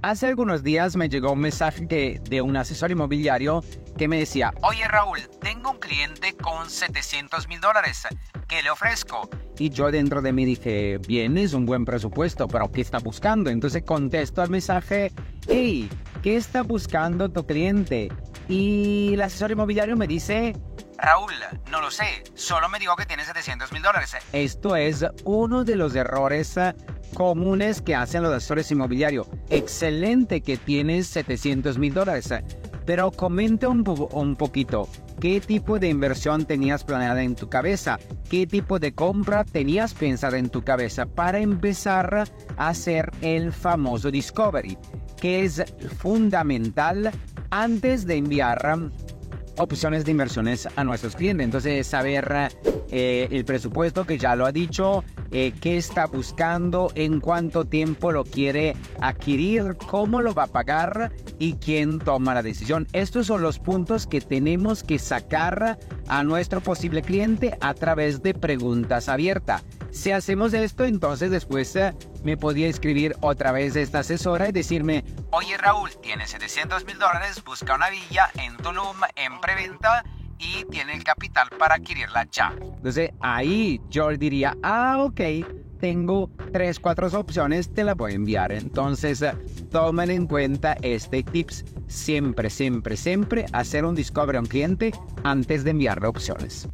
Hace algunos días me llegó un mensaje de un asesor inmobiliario que me decía, oye Raúl, tengo un cliente con 700 mil dólares, ¿qué le ofrezco? Y yo dentro de mí dije, bien, es un buen presupuesto, pero ¿qué está buscando? Entonces contesto al mensaje, hey, ¿qué está buscando tu cliente? Y el asesor inmobiliario me dice, Raúl, no lo sé, solo me dijo que tiene 700 mil dólares. Esto es uno de los errores comunes que hacen los asesores inmobiliarios. Excelente que tienes 700 mil dólares, pero comenta un, un poquito. ¿Qué tipo de inversión tenías planeada en tu cabeza? ¿Qué tipo de compra tenías pensada en tu cabeza para empezar a hacer el famoso discovery? Que es fundamental antes de enviar opciones de inversiones a nuestros clientes. Entonces, saber eh, el presupuesto que ya lo ha dicho, eh, qué está buscando, en cuánto tiempo lo quiere adquirir, cómo lo va a pagar y quién toma la decisión. Estos son los puntos que tenemos que sacar a nuestro posible cliente a través de preguntas abiertas. Si hacemos esto, entonces después eh, me podía escribir otra vez esta asesora y decirme, oye Raúl, tienes 700 mil dólares, busca una villa en Tulum en preventa y tiene el capital para adquirirla ya. Entonces ahí yo diría, ah, ok, tengo tres, cuatro opciones, te la voy a enviar. Entonces eh, tomen en cuenta este tips. Siempre, siempre, siempre hacer un discovery a un cliente antes de enviarle opciones.